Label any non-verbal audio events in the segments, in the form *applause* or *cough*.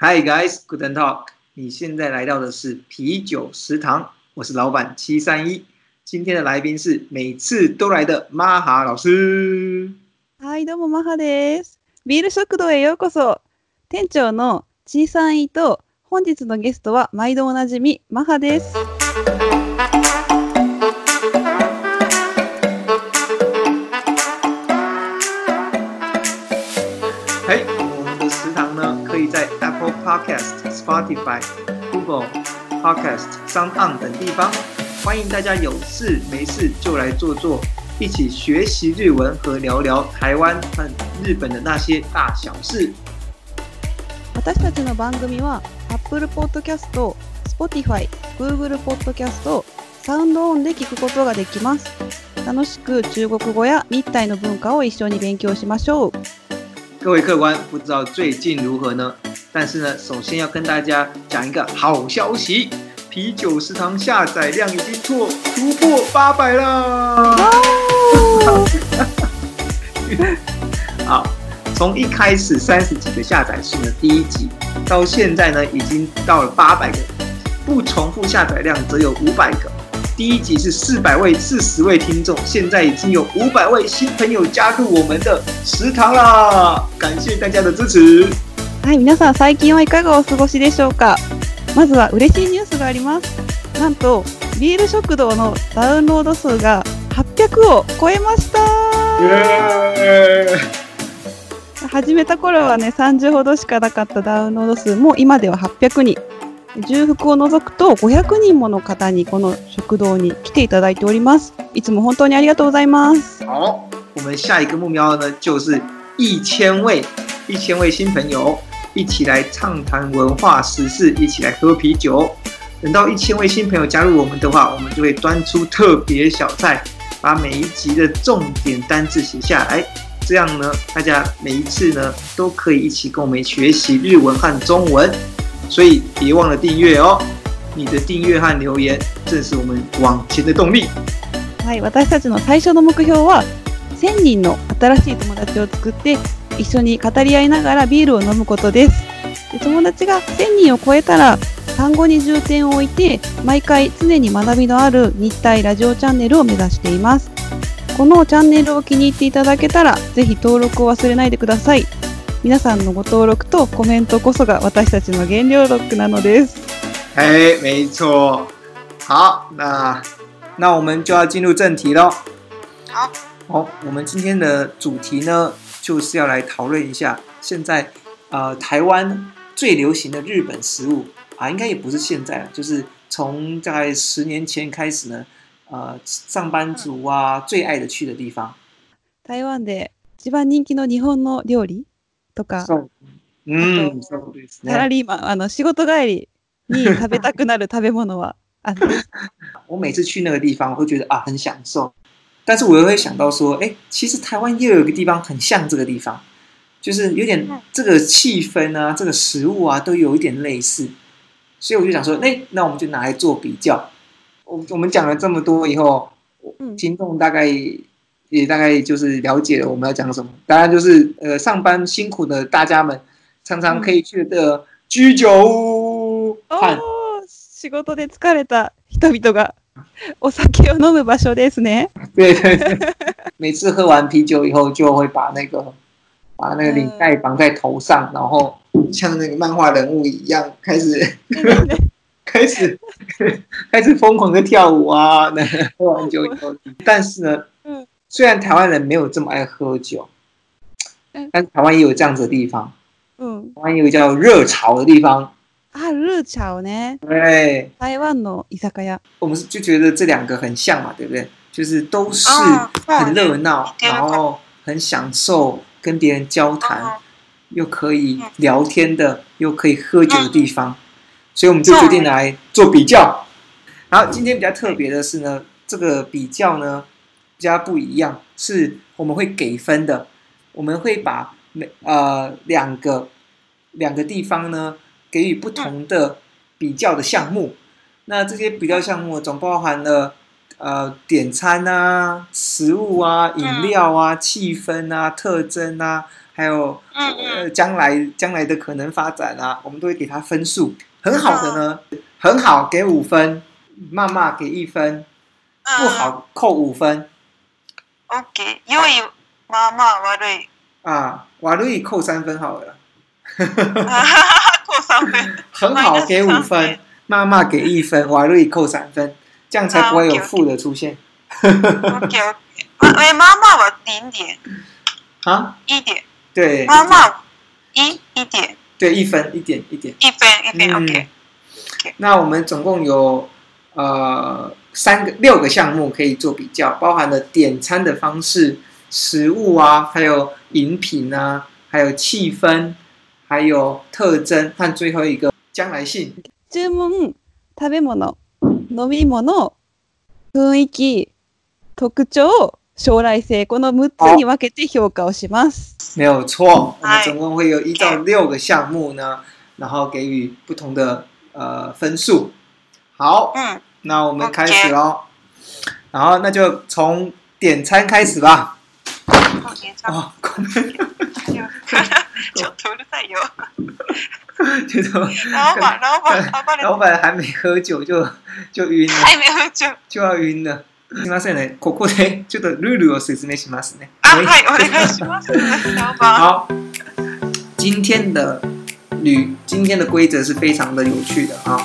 Hi guys, good talk。你现在来到的是啤酒食堂，我是老板七三一。今天的来宾是每次都来的マハ老师。はい、どうもマハです。ビール食堂へようこそ。店長の七三一と本日のゲストは毎度おなじみマハです。Podcast、Spotify、Google Podcast、Sound On 等地方。欢迎大家有事没事就来坐坐，一起学习日文和聊聊台湾和日本的那些大小事。私たちの番組は Apple Podcast、Spotify、Google Podcast、SoundOn で聞くことができます。楽しく中国語や日体の文化を一緒に勉強しましょう。各位客官，不知道最近如何呢？但是呢，首先要跟大家讲一个好消息，啤酒食堂下载量已经破突破八百了。*laughs* 好，从一开始三十几个下载数的第一集，到现在呢，已经到了八百个，不重复下载量则有五百个。第一集是四百位、四十位听众，现在已经有五百位新朋友加入我们的食堂啦！感谢大家的支持。はい皆さん最近はいかがお過ごしでしょうかまずは嬉しいニュースがありますなんとビール食堂のダウンロード数が800を超えました始めた頃はね30ほどしかなかったダウンロード数も今では800人重複を除くと500人もの方にこの食堂に来ていただいておりますいつも本当にありがとうございます好我们下一个目标呢就是1 0位1 0位新朋友一起来畅谈文化时事，一起来喝啤酒。等到一千位新朋友加入我们的话，我们就会端出特别小菜，把每一集的重点单字写下来。这样呢，大家每一次呢都可以一起跟我们学习日文和中文。所以别忘了订阅哦！你的订阅和留言正是我们往前的动力。はい、私たちの最初の目標は、千人の新しい友達を作って。一緒に語り合いながらビールを飲むことですで友達が1000人を超えたら単語に重点を置いて毎回常に学びのある日体ラジオチャンネルを目指していますこのチャンネルを気に入っていただけたらぜひ登録を忘れないでください皆さんのご登録とコメントこそが私たちの原料ロックなのです哎，没错。好，那那我们就要进入正题喽。好，好，我们今天的主题呢就是要来讨论一下，现在，呃，台湾最流行的日本食物啊，应该也不是现在，就是从大概十年前开始呢，呃，上班族啊最爱的去的地方。台湾的番人気の日本の料理とか。そう。うん。サラリーマンあの仕事帰りに食べたくなる食べ物は。あ *laughs* 我每次去那个地方，我都觉得啊，很享受。但是我又会想到说，哎，其实台湾又有一个地方很像这个地方，就是有点这个气氛啊，这个食物啊，都有一点类似。所以我就想说，哎，那我们就拿来做比较。我我们讲了这么多以后，我听众大概也大概就是了解了我们要讲什么。当然就是呃，上班辛苦的大家们，常常可以去的居酒屋。哦，仕事で疲れた人々が。お *laughs* 酒を飲む場所ですね。对对对，每次喝完啤酒以后，就会把那个把那个领带绑在头上，然后像那个漫画人物一样，开始 *laughs* 开始开始疯狂的跳舞啊。喝完酒以后，但是呢，虽然台湾人没有这么爱喝酒，但台湾也有这样子的地方。嗯，台湾有个叫热潮的地方。喝绿茶呢？ね。对。台湾の居酒我们就觉得这两个很像嘛，对不对？就是都是很热闹，然后很享受跟别人交谈，又可以聊天的，又可以喝酒的地方。所以我们就决定来做比较。然后今天比较特别的是呢，这个比较呢加不一样，是我们会给分的。我们会把每呃两个两个地方呢。给予不同的比较的项目，那这些比较项目总包含了呃点餐啊、食物啊、饮料啊、气氛啊、特征啊，还有呃将来将来的可能发展啊，我们都会给他分数。很好的呢，很好，给五分；骂骂给一分；不好扣五分。OK，因为妈妈瓦瑞啊，瓦瑞扣三分好了。扣三分 *laughs* 很好，给五分。*laughs* 妈妈给一分，华瑞扣三分，这样才不会有负的出现。OK，妈，妈我零点啊，一点对，妈妈一一点对，一分一点一点一分一点 OK。那我们总共有呃三个六个项目可以做比较，包含了点餐的方式、食物啊，还有饮品啊，还有气氛。还有特征和最后一个将来性。注文、食べ物、飲み物、雰囲気、特徴、将来性，この六つに分けて評価をします。没有错，我们总共会有一到六个项目呢，然后给予不同的呃分数。好，嗯，那我们开始喽。然后那就从点餐开始吧。啊，点餐。*laughs* 就在游，就 *laughs* *laughs* 老板，老板，老板，老板还没喝酒就就晕了，还没喝酒就晕了。すみませんね。ここでちょっとルールを説明しますね。あ、はい、お願いします好，今天的旅，今天的规则是非常的有趣的啊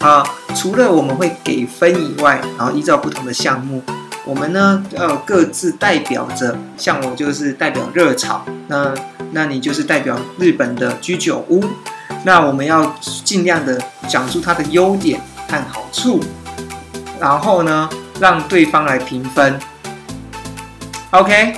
啊！除了我们会给分以外，然后依照不同的项目，我们呢呃各自代表着，像我就是代表热炒那。那你就是代表日本的居酒屋。那我们要尽量的讲出它的优点和好处，然后呢，让对方来评分。OK。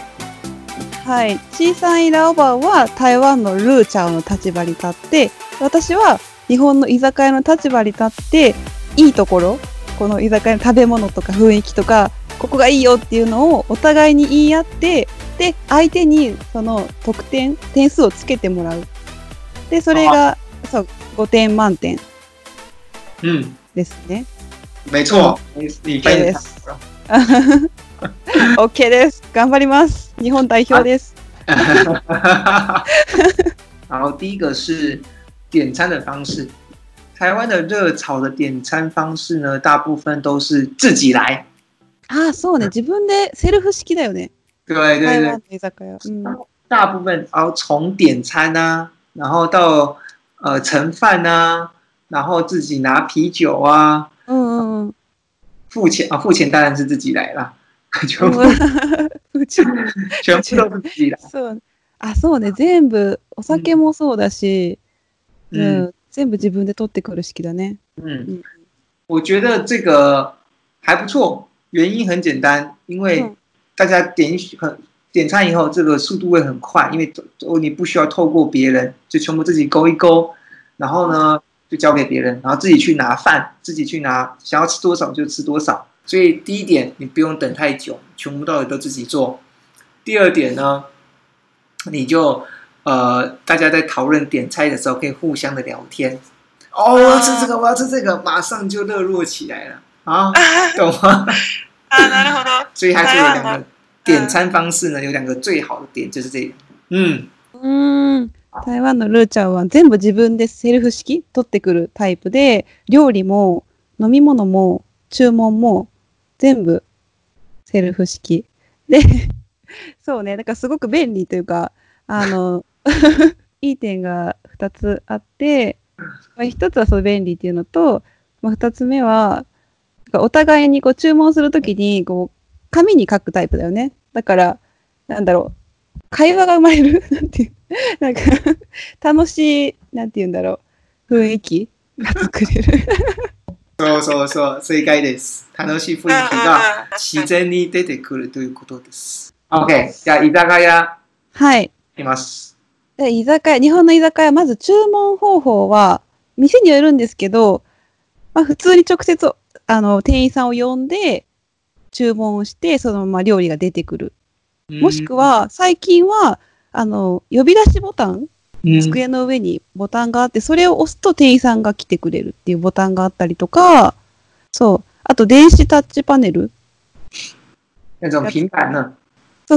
はい、小さんイラオバは台湾のルーチャーの立場に立って、私は日本の居酒屋の立場に立って、いいところ、この居酒屋の食べ物とか雰囲気とか、ここがいいよっていうのをお互いに言い合ってで、相手にその得点、点数をつけてもらう。で、それが、そう、5点満点。うん。ですね。没错。理解です。*laughs* OK です。頑張ります。日本代表です。然 *laughs* 后第一个是点餐的方式。台湾的热炒的点餐方式呢，大部分都是自己来。啊、そうね。自分でセルフ式だよね。对对对，嗯，大部分然后从点餐啊，然后到呃盛饭啊，然后自己拿啤酒啊，嗯，付钱啊，付钱当然是自己来了，就 *laughs* 全部 *laughs* 全部自己来，所以う所全部，酒也也う样，嗯，全部自己来，う嗯，我觉得这个还不错，原因很简单，因为。大家点很点餐以后，这个速度会很快，因为你不需要透过别人，就全部自己勾一勾，然后呢就交给别人，然后自己去拿饭，自己去拿，想要吃多少就吃多少。所以第一点，你不用等太久，全部到底都自己做。第二点呢，你就呃，大家在讨论点菜的时候可以互相的聊天。哦，我要吃这个，我要吃这个，马上就热络起来了啊，*laughs* 懂吗？*laughs* 啊，なるほど。所以它就有两个点餐方式呢，有两个最好的点就是这个。嗯。嗯。台湾のルーちゃんは全部自分でセルフ式取ってくるタイプで、料理も飲み物も注文も全部セルフ式。で、*laughs* そうね、だからすごく便利というか、あの、*laughs* いい点が2つあって、まあ、1つはそう便利っていうのと、まあ、2つ目はお互いにこう注文するときにこう紙に書くタイプだよね。だから、なんだろう、会話が生まれる *laughs* なんていう、なんか楽しい、なんて言うんだろう、雰囲気が作れるそうそうそう、正解です。楽しい雰囲気が自然に出てくるということです。OK、じゃあ居酒屋。はい。います。で居酒屋、日本の居酒屋、まず注文方法は、店によるんですけど、まあ、普通に直接あの、店員さんを呼んで、注文をして、そのまま料理が出てくる。もしくは、最近は、あの、呼び出しボタン、机の上にボタンがあって、それを押すと店員さんが来てくれるっていうボタンがあったりとか、そう。あと、電子タッチパネル。そう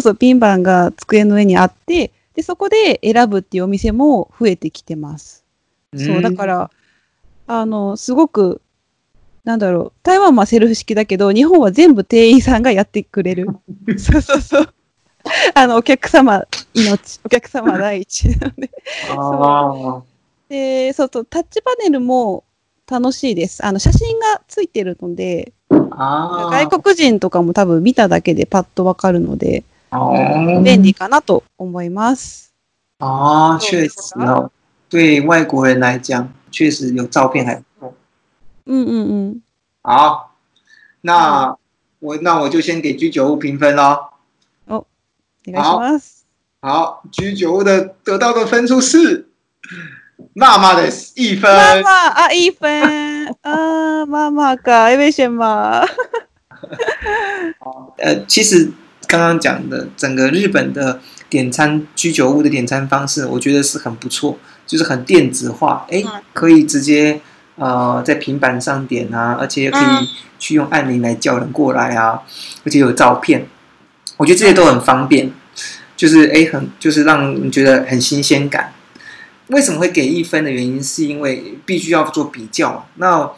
そう、ピンバンが机の上にあって、で、そこで選ぶっていうお店も増えてきてます。そう、だから、あの、すごくなんだろう、台湾はセルフ式だけど、日本は全部店員さんがやってくれる。*laughs* そうそうそう。あの、お客様命、お客様第一なのでそう。で、そうそう、タッチパネルも楽しいです。あの、写真がついてるので、外国人とかも多分見ただけでパッとわかるので、便利かなと思います。ああ、确实哦，对外国人来讲，确实有照片还嗯嗯嗯，好，那我那我就先给居酒屋评分喽。哦，好，好居酒屋的得到的分数是妈妈的一分。妈妈啊，一分啊，妈妈个为什么？呃，其实刚刚讲的整个日本的点餐居酒屋的点餐方式，我觉得是很不错，就是很电子化，哎，可以直接。呃，在平板上点啊，而且可以去用按铃来叫人过来啊，而且有照片，我觉得这些都很方便。就是哎，很就是让你觉得很新鲜感。为什么会给一分的原因，是因为必须要做比较。那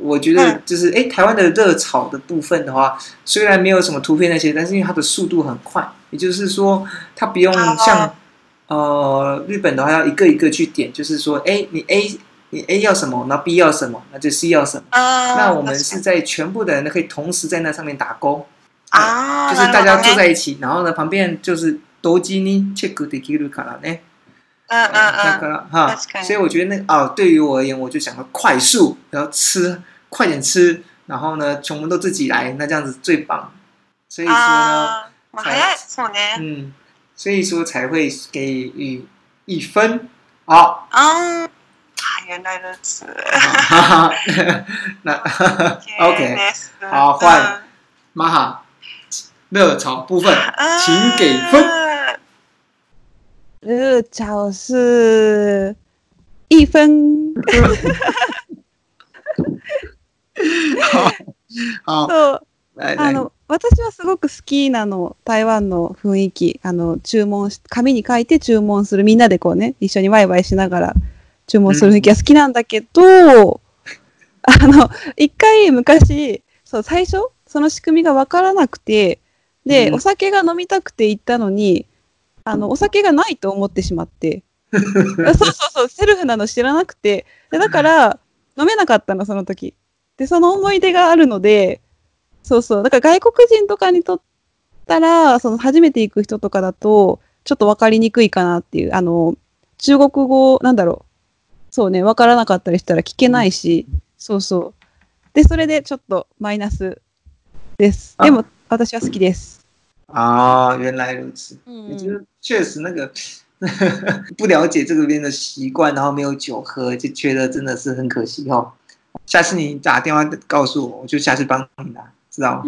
我觉得就是哎，台湾的热炒的部分的话，虽然没有什么图片那些，但是因为它的速度很快，也就是说，它不用像呃日本的话要一个一个去点，就是说，哎，你 A。你 A 要什么，那 B 要什么，那就 C 要什么。那我们是在全部的人都可以同时在那上面打勾。啊。就是大家坐在一起，然后呢，旁边就是多吉尼切格迪吉鲁卡拉呢。嗯嗯嗯。哈。所以我觉得那哦，对于我而言，我就想要快速，然后吃，快点吃，然后呢，全部都自己来，那这样子最棒。所以说呢，才嗯，所以说才会给予一分。好。原来如此。那 OK，好换玛哈热潮部分，请给分。热潮是一分。*laughs* 好。好あの私はすごく好きなの台湾の雰囲気あの注文し、紙に書いて注文するみんなでこうね一緒にワイワイしながら注文する時は好きなんだけど、うん、あの、一回昔、そう、最初、その仕組みがわからなくて、で、うん、お酒が飲みたくて行ったのに、あの、お酒がないと思ってしまって。*laughs* そうそうそう、セルフなの知らなくて。でだから、飲めなかったの、その時。で、その思い出があるので、そうそう。だから外国人とかにとったら、その初めて行く人とかだと、ちょっと分かりにくいかなっていう、あの、中国語、なんだろう、そうね、わからなかったりしたら聞けないし、そうそう。で、それでちょっとマイナスです。でも、私は好きです。あ、原来如此。嗯，就是确实那个不了解这个边的习惯，然后没有酒喝，就觉得真的是很可惜哦。下次你打电话告诉我，我就下次帮你拿，知道吗？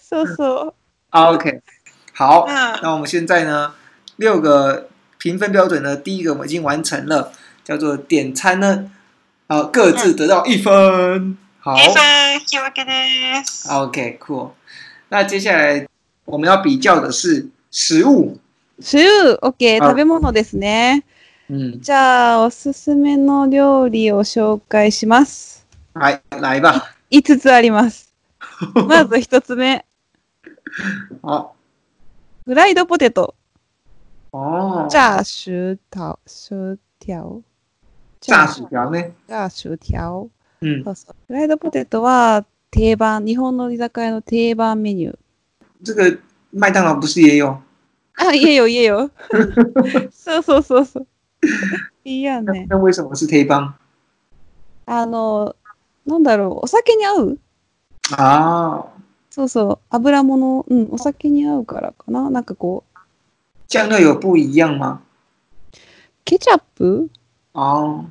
搜索。OK，*laughs* *laughs* 好，那我们现在呢，六个评分标准呢，第一个我们已经完成了，叫做点餐呢，啊，各自得到一分。好。OK，cool、okay,。那接下来我们要比较的是食物。食物，OK，食べ物ですね。うじゃあ、おすすめの料理を紹介します。はい、来吧。五つあります。*laughs* まず1つ目。あ *laughs* フライドポテト。哦，炸薯条，薯条。炸薯条ね。炸薯条。うん。そうそう。フライドポテトは定番、日本の居酒屋の定番メニュー。这个麦当劳不是也有？啊，也有也有。*laughs* そうそうそうそう。いやね。那为什么是定番？あの、なんだろう、お酒に合う？ああ。そうそう、油物、うん、お酒に合うからかな。なんかこう。酱料有不一样吗？ケチャップあ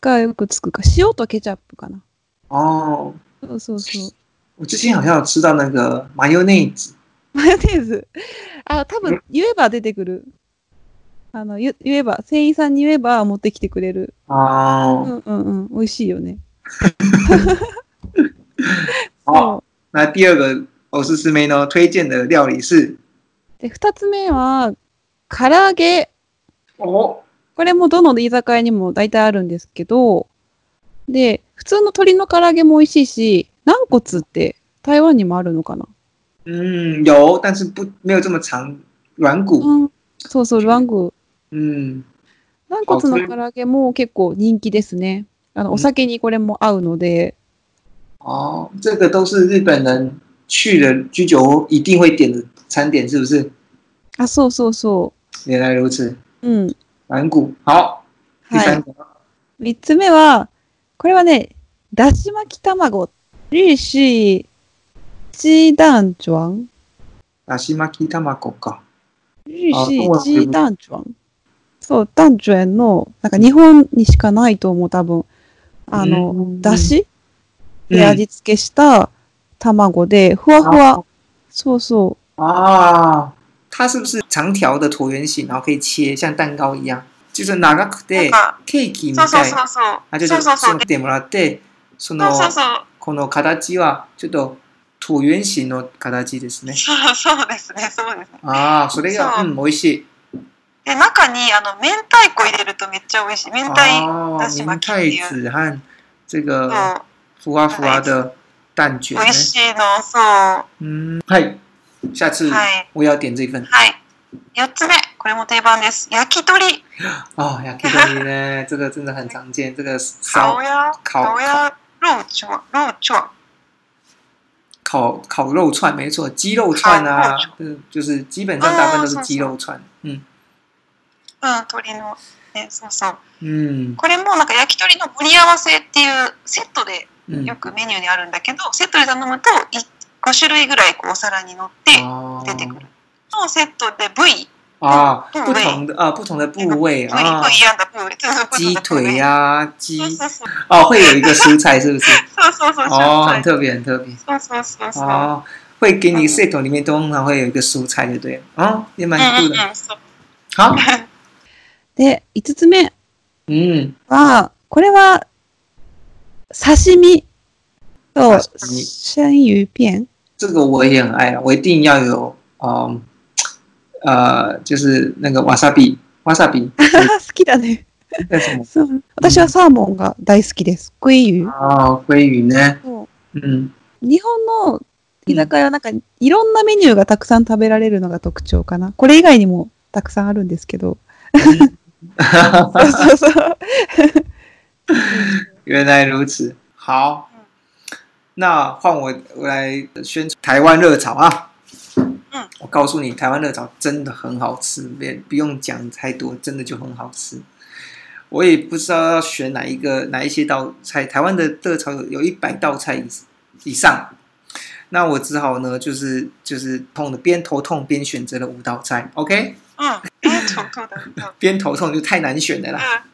がよくつくか、塩とケチャップかな。あそうそうそう。我之前好像有吃到那个マヨネーズ。マヨネーズ。あ、多分言えば出てくる。あの言言えば、店員さんに言えば持ってきてくれる。あうんうんうん、美味しいよね。好，*laughs* 那第二个おすすめの推荐的料理是。で、二つ目は唐揚げ。これもどの居酒屋にも大体あるんですけど、で、普通の鶏の唐揚げも美味しいし、軟骨って台湾にもあるのかなうん、有，但是不没有这么长，軟骨。うん、そうそう、軟骨グ。嗯，軟骨の唐揚げも結構人気ですね。あの、お酒にこれも合うので、哦，这个都是日本人去了居酒一定会点的餐点，是不是？あ、そうそうそう。原来如此。うん。反骨。好。第三個。はい、3つ目は、これはね、だし巻き卵。日式鸡蛋卷。だし巻き卵か。日式鸡蛋卷。そう、蛋卷の、なんか日本にしかないと思う、多分。あの、だしで味付けした卵で、ふわふわ。そうそう。ああ。它是不是长条的椭圆形，然后可以切像蛋糕一样？就是長くてケーキみたいてもらって、そのこの形はちょっと椭圆形の形ですね。そうですね、そうですね。ああ、それがうん美味しい。で中にあの明太子入れるとめっちゃ美味しい。明太だし巻きっていう。明太子和这个ふわふわ的蛋卷、美味しいの、そう。うん、はい。下次我要点这份。はい。四つ目、これも定番です。焼き鳥。*laughs* あ、焼き鳥ね。*laughs* 这个真的很常见。这个烧烤鸭肉串肉烤烤肉串没错，鸡肉串啊，嗯，就是基本上大部分都是鸡肉串，嗯。嗯、鳥の、ね、そうそう。うこれもなんか焼き鳥の盛り合わせっていうセットでよくメニューにあるんだけど、うセットで頼むと1五種類ぐらいこうお皿に乗って出てくる。のセットで部位啊，不同的啊，不同的部位啊，不一样的部位，鸡腿呀，鸡 *laughs* 哦，会有一个蔬菜是不是？哦，很特别，很特别。哦，会给你 set 里面通常会有一个蔬菜，就对了。哦，也蛮酷的。好。*laughs* で五つ目はこれは刺身と生魚片。这个我也很爱了，我一定要有嗯呃，就是那个 *laughs* 好きだね。私はサーモンが大好きです。ああ、ね。うん。日本の居酒屋はなんかいろんなメニューがたくさん食べられるのが特徴かな。これ以外にもたくさんあるんですけど。*laughs* そうそうそう。*laughs* 原来如此。好。那换我我来宣传台湾热炒啊！嗯，我告诉你，台湾热炒真的很好吃，别不用讲太多，真的就很好吃。我也不知道要选哪一个哪一些道菜，台湾的热炒有有一百道菜以以上。那我只好呢，就是就是痛的边头痛边选择了五道菜，OK？嗯，头痛的，边头痛就太难选的啦。*laughs*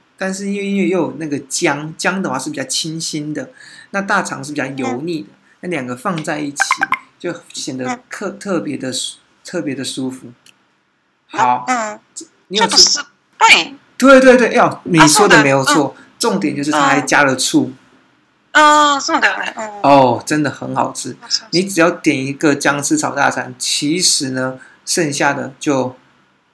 但是因为又有那个姜，姜的话是比较清新的，那大肠是比较油腻的，那两个放在一起就显得特特别的特别的舒服。好，嗯，有吃。哎，对，对对对，要你说的没有错，重点就是它还加了醋。哦，这的，哦，真的很好吃。你只要点一个姜丝炒大肠，其实呢，剩下的就。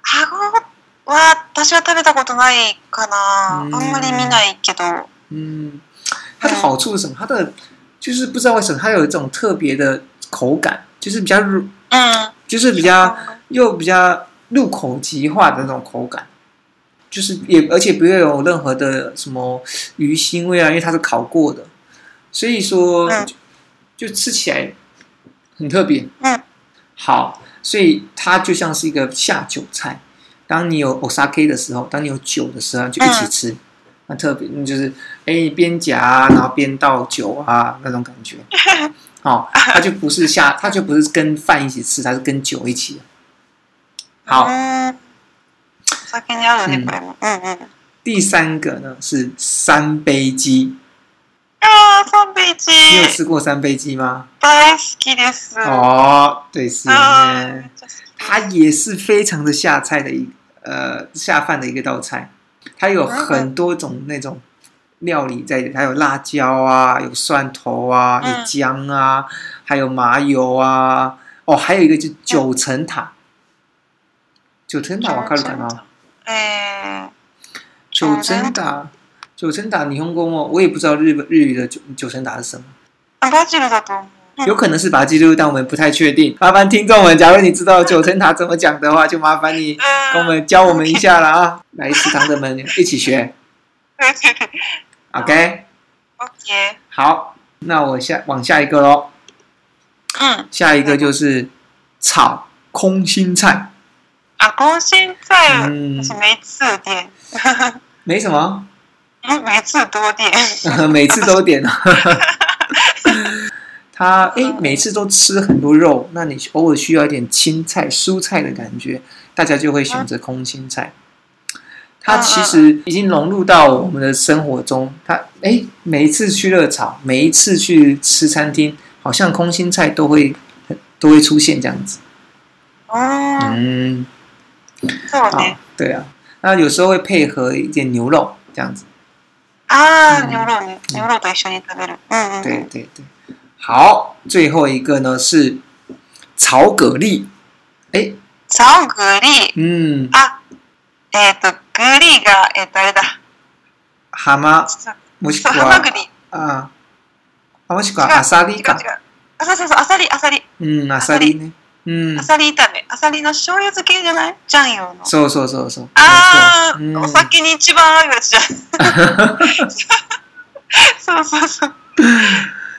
虾锅，我是我吃了，没吃过，没吃过，没吃过，没吃过，没吃过，没吃过，没吃过，是吃过，没吃过，没吃过，没吃过，没吃过，没吃过，没吃过，没吃过，没吃过，没吃过，没吃过，没吃过，没吃过，没吃过，过，没吃过，没吃吃过，没吃过，没吃过，过，吃所以它就像是一个下酒菜，当你有 s 沙 K 的时候，当你有酒的时候，就一起吃。那特别就是，哎，边夹然后边倒酒啊，那种感觉。好，*laughs* 它就不是下，它就不是跟饭一起吃，它是跟酒一起。好，嗯嗯。第三个呢是三杯鸡。啊，三杯鸡！你有吃过三杯鸡吗？哦，对是。它也是非常的下菜的一呃下饭的一个道菜，它有很多种那种料理在，它有辣椒啊，有蒜头啊，有姜啊，还有麻油啊。哦，还有一个就九层塔。九层塔，我开始讲了。哎，九层塔。九层塔你用过哦，我也不知道日本日语的九九层塔是什么。有可能是把记录，但我们不太确定。麻烦听众们，假如你知道九层塔怎么讲的话，就麻烦你 *laughs* 跟我们教我们一下了啊！*laughs* 来，食堂的们一起学。*laughs* OK，OK，好，那我下往下一个喽。嗯，下一个就是炒空心菜。啊，空心菜，没字典，没什么。每次都点，*laughs* 每次都点 *laughs* 他哎，每次都吃很多肉，那你偶尔需要一点青菜、蔬菜的感觉，大家就会选择空心菜。它其实已经融入到我们的生活中。它哎，每一次去热炒，每一次去吃餐厅，好像空心菜都会都会出现这样子。嗯，好对啊，那有时候会配合一点牛肉这样子。あ、牛肉牛肉に食べる。别了。うん。で、で、で。好，最後一個呢是草蛤蜊。哎，炒蛤蜊。嗯。啊，えっと栗がえっとあれだ。浜もしくは。ハマグああ、もしくはアサリか。あ、うそうそうアサリアサリ。うんアサリね。アサリ炒め。アサリの醤油漬けじゃないジャンヨの。そうそうそうそう。ああ、お酒に一番合うやつじゃん。*laughs* そうそうそう。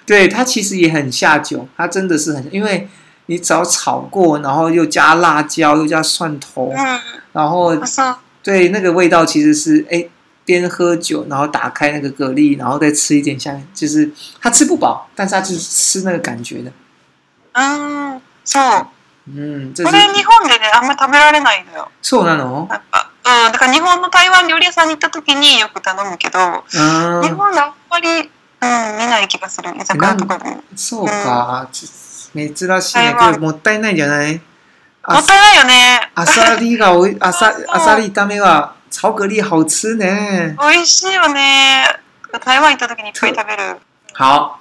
对它其实也很下酒，它真的是很，因为你只要炒过，然后又加辣椒，又加蒜头，嗯、然后对那个味道其实是哎，边喝酒，然后打开那个蛤蜊，然后再吃一点像，像就是它吃不饱，但是它就是吃那个感觉的。嗯，そう。うん、これ日本でね、あんまり食べられないのよ。そうなのなんか、うん、だから日本の台湾料理屋さんに行った時によく頼むけど、日本であんまり、うん、見ない気がする。居酒屋とかでも。そうか、うん、珍しいね。これもったいないじゃないもったいないよね。あさりがおい、*laughs* あさ、あさり炒めは、炒蛤蜊好吃ね。美味しいよね。台湾行った時にいっぱい食べる。好。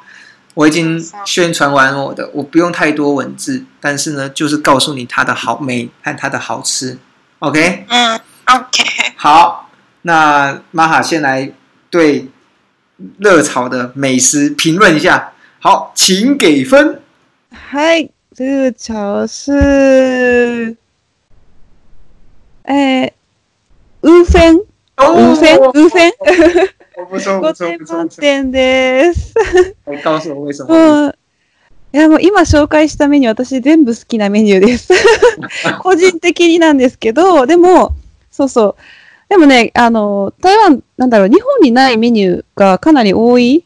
我已经宣传完我的，我不用太多文字，但是呢，就是告诉你它的好美和它的好吃，OK？嗯，OK。好，那玛哈先来对热炒的美食评论一下。好，请给分。嗨，热炒是哎，五分，五分，五分。5点満点です。いや、もう今紹介したメニュー、私全部好きなメニューです。*laughs* 個人的になんですけど、でも、そうそう。でもね、あの、台湾、なんだろう、日本にないメニューがかなり多い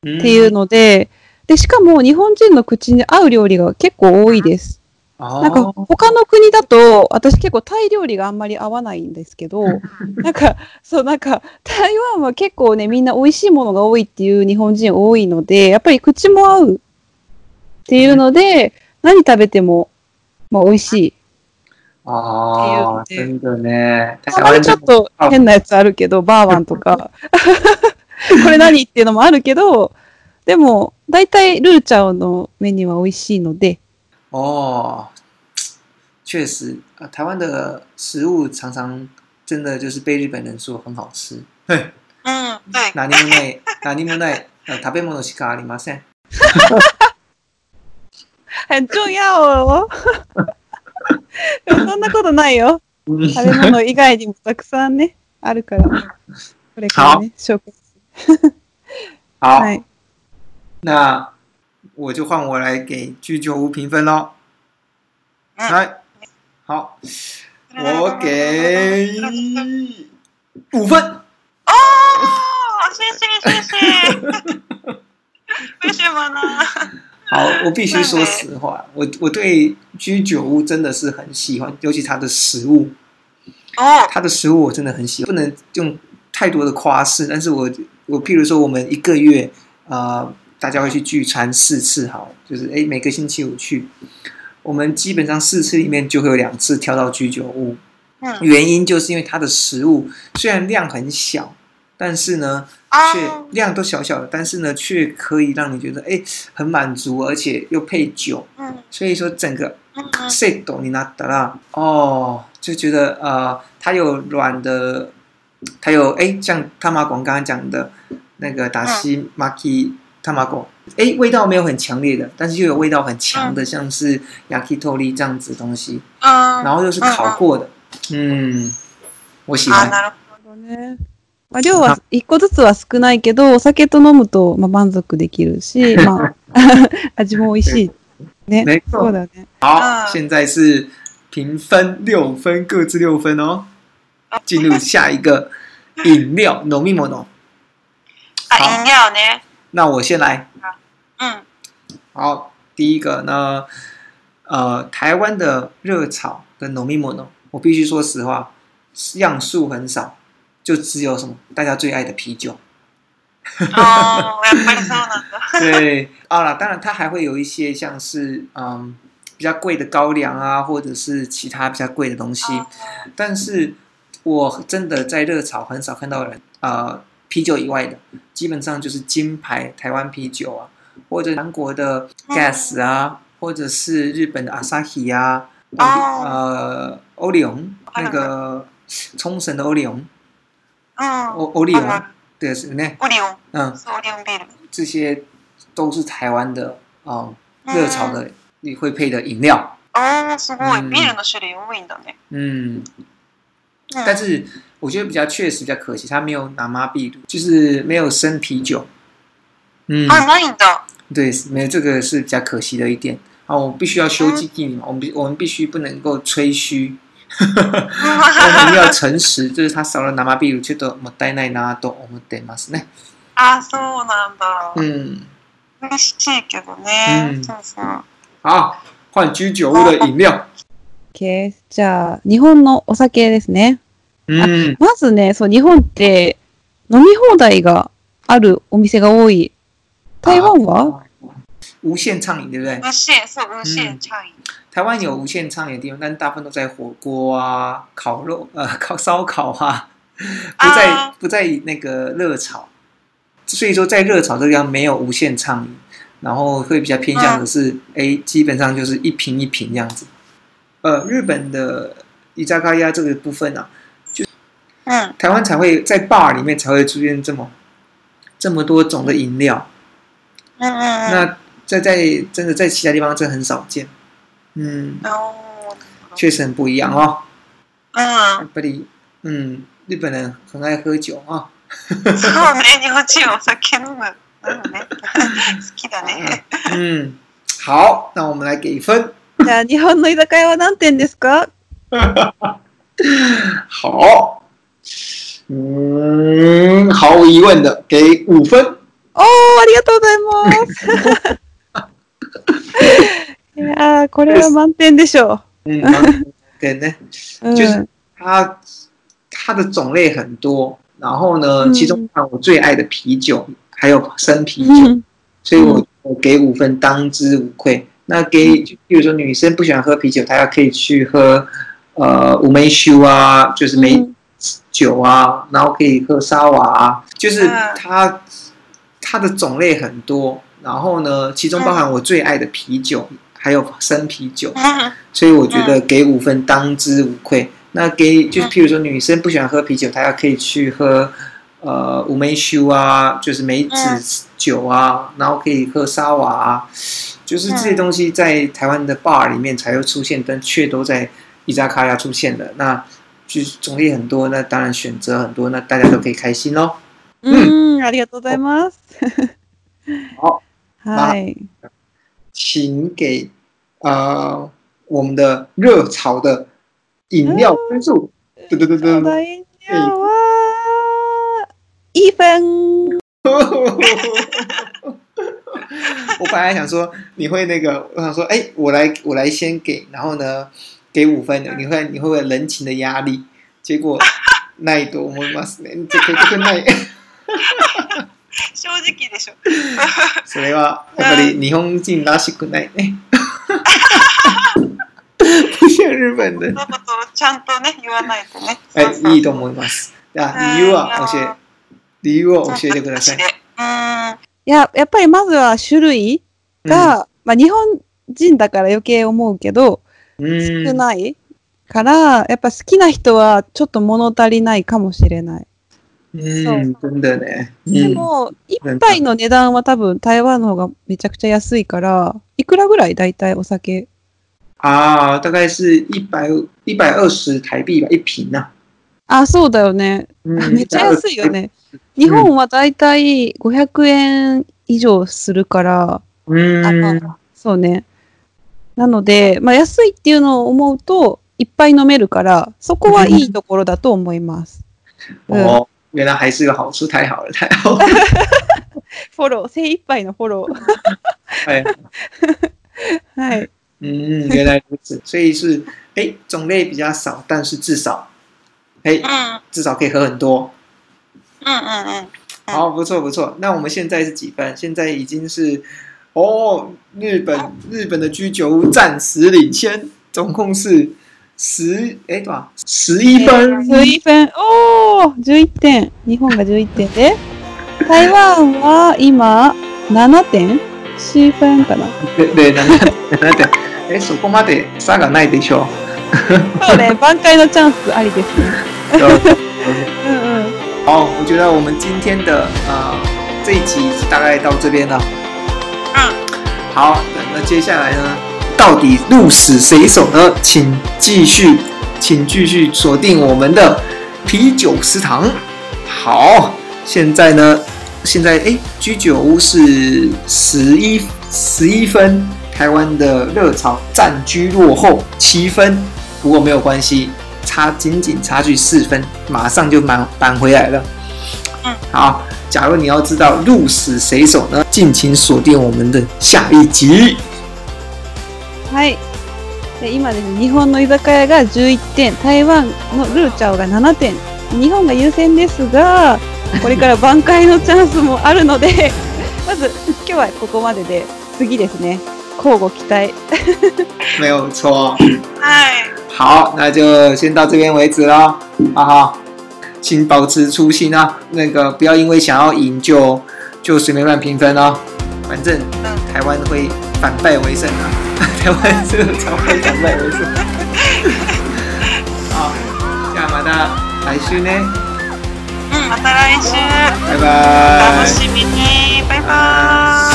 っていうので、で、しかも日本人の口に合う料理が結構多いです。なんか他の国だと私結構タイ料理があんまり合わないんですけど *laughs* なんかそうなんか台湾は結構ねみんな美味しいものが多いっていう日本人多いのでやっぱり口も合うっていうので、何食べても、まあ、美味しい。ああ、いういうことね。あ、ちょっと変なやつあるけどバーワンとか *laughs* これ何っていうのもあるけどでも大体ルーチャオのメニューは美味しいので。哦，确实，台湾的食物常常真的就是被日本人说很好吃。嗯，对。何もない、何もない、食べ物しかありません。*laughs* 很重要哦。そんなことないよ。食べ物以外にもたくさんね、あるから。これからね、紹す好。はい。那我就换我来给居酒屋评分喽，来，好，我给五分哦，谢谢谢谢，*laughs* 为什么呢？好，我必须说实话，我我对居酒屋真的是很喜欢，尤其它的食物哦，它的食物我真的很喜欢，不能用太多的夸饰，但是我我譬如说我们一个月啊。大家会去聚餐四次，好，就是哎，每个星期五去。我们基本上四次里面就会有两次挑到居酒屋。嗯，原因就是因为它的食物虽然量很小，但是呢，却量都小小的，但是呢，却可以让你觉得哎很满足，而且又配酒。嗯，所以说整个 set 你拿得啦，哦，就觉得啊，它有软的，它有哎，像他马广刚刚讲的那个达西马基。他妈过，哎，味道没有很强烈的，但是又有味道很强的，像是 yaki tori 这样子东西，然后又是烤过的，嗯，美味しい。啊，なるほどね。まあ量は一個ずつは少ないけど、お酒と飲むとまあ満足できるし、*laughs* まあ *laughs* 味も美味しいね。没 *laughs* 错，だね。好，现在是评分六分，各自六分哦。进入下一个饮料，濃密モノ。啊，饮料呢？那我先来。好，嗯，好，第一个呢，呃，台湾的热炒跟农民摩农，我必须说实话，样数很少，就只有什么大家最爱的啤酒。哦，我要帮上对，啊啦，当然它还会有一些像是嗯比较贵的高粱啊，或者是其他比较贵的东西，但是我真的在热炒很少看到人啊。啤酒以外的，基本上就是金牌台湾啤酒啊，或者韩国的 Gas 啊，或者是日本的 Asahi 啊，呃，欧力昂那个冲绳的欧力昂，嗯，欧欧力昂，对是那，欧力昂，嗯，欧力昂啤酒，这些都是台湾的啊热潮的你会配的饮料。哦，是乌尾边人的种类多一点。嗯。但是我觉得比较确实，比较可惜，他没有拿马啤酒，就是没有生啤酒。嗯，啊，那饮料，对，没有这个是比较可惜的一点。啊，我必须要修基地嘛，我们必我们必须不能够吹嘘，*laughs* 我们要诚实。就是他少了拿马啤酒，ちょ莫と奈拿たいないなと思ってますね。啊，そうなんだ。嗯。悲しいけどね。嗯，そうそう。好，换居酒屋的饮料。ケー。じゃあ、日本のお酒ですね。うん、まずね、そう、日本って飲み放題があるお店が多い。台湾は無限畅饮，对不对？无限是无限畅饮、嗯。台湾有无限畅饮的地方，但大部分都在火锅啊、烤肉、呃、烤烧烤啊，不在、啊、不在那个热炒。所以说，在热炒这个地方没有无限畅饮，然后会比较偏向的是，哎、嗯，基本上就是一瓶一瓶这样子。呃，日本的伊扎嘎亚这个部分啊，就，嗯，台湾才会在 bar 里面才会出现这么，这么多种的饮料，嗯嗯那在在真的在其他地方真很少见，嗯，哦，确实很不一样哦，嗯，不离，嗯，日本人很爱喝酒啊，*laughs* 嗯，好，那我们来给分。じゃあ、日本の居酒屋は何点ですか *laughs* 好。嗯，毫无疑问的，给五分。おー、ありがとうございます。*laughs* いやーこれは満点でしょう満点ね。う。ん。う嗯它它的种类很多，然后呢，其中像我最爱的啤酒，还有生啤酒，嗯所以我我给五分，当之无愧。那给譬比如说女生不喜欢喝啤酒，她要可以去喝，呃，五梅酒啊，就是梅酒啊，然后可以喝沙瓦，就是它它的种类很多，然后呢，其中包含我最爱的啤酒，还有生啤酒，所以我觉得给五分当之无愧。那给就譬如说女生不喜欢喝啤酒，她要可以去喝，呃，五梅酒啊，就是梅子酒啊，然后可以喝沙瓦啊。就是这些东西在台湾的 bar 里面才会出现，但却都在伊扎卡亚出现的。那就是种类很多，那当然选择很多，那大家都可以开心哦。嗯，ありがとうございます。好，那请给啊我们的热炒的饮料分数。对对对对。饮料啊，一分。*laughs* 我本来想说你会那个，我想说，哎、欸，我来我来先给，然后呢给五分，你会你会不会人情的压力？结果ないと思いますね。結局な正直でしょ。それはやっぱり日本人らしくないね。*laughs* 不像日本人。ちゃんとね言わないとね。はい、いと思います。あ、理由は教え、理由を教えてください。うん。や、やっぱりまずは種類が、うん、まあ日本人だから余計思うけど、少ないから、やっぱ好きな人はちょっと物足りないかもしれない。うんそうだね。でも、1杯の値段は多分台湾の方がめちゃくちゃ安いから、いくらぐらい大体お酒ああ、大概是1百、一1二0台幣が1品な。あ、そうだよね。めっちゃ安いよね。日本はだいたい500円以上するから、うん、あのそうね。なので、まあ、安いっていうのを思うと、いっぱい飲めるから、そこはいいところだと思います。*laughs* うん、お原来还是个好事，太好了，太好了。フォロー、精一杯のフォロー。はい。嗯，*laughs* 原来如此，所以是哎，种类比较少，但是至少哎，至少可以喝很多。嗯嗯嗯。好，不错不错。那我们现在是几分？现在已经是哦，日本日本的居酒屋暂时领先，总共是十哎多少？十一分。十一分哦、十一点。日本が十一点で、台湾は今七点、四分かな。でで七七点。えそこまで差がないでしょう。そうね、挽回のチャンスありですね。*laughs* うん *laughs* 好，我觉得我们今天的呃这一集大概到这边了。嗯，好，那接下来呢，到底鹿死谁手呢？请继续，请继续锁定我们的啤酒食堂。好，现在呢，现在哎居酒屋是十一十一分，台湾的热潮暂居落后七分，不过没有关系。差仅仅差距四分，马上就扳扳回来了。嗯，好，假如你要知道鹿死谁手呢，敬请锁定我们的下一集。はい。今ですね、日本の居酒屋が11点、台湾のルーチャオが7点、日本が優先ですが、これから挽回のチャンスもあるので *laughs* まず今日はここまでで、次ですね、交互期待。*laughs* 没有错。はい。好，那就先到这边为止喽。啊、好，请保持初心啊，那个不要因为想要赢就就随便乱评分哦。反正台湾会反败为胜啊，*laughs* 台湾是的会反败为胜。好，那我们到来周呢？嗯，到来周。拜拜。楽しみに、拜拜。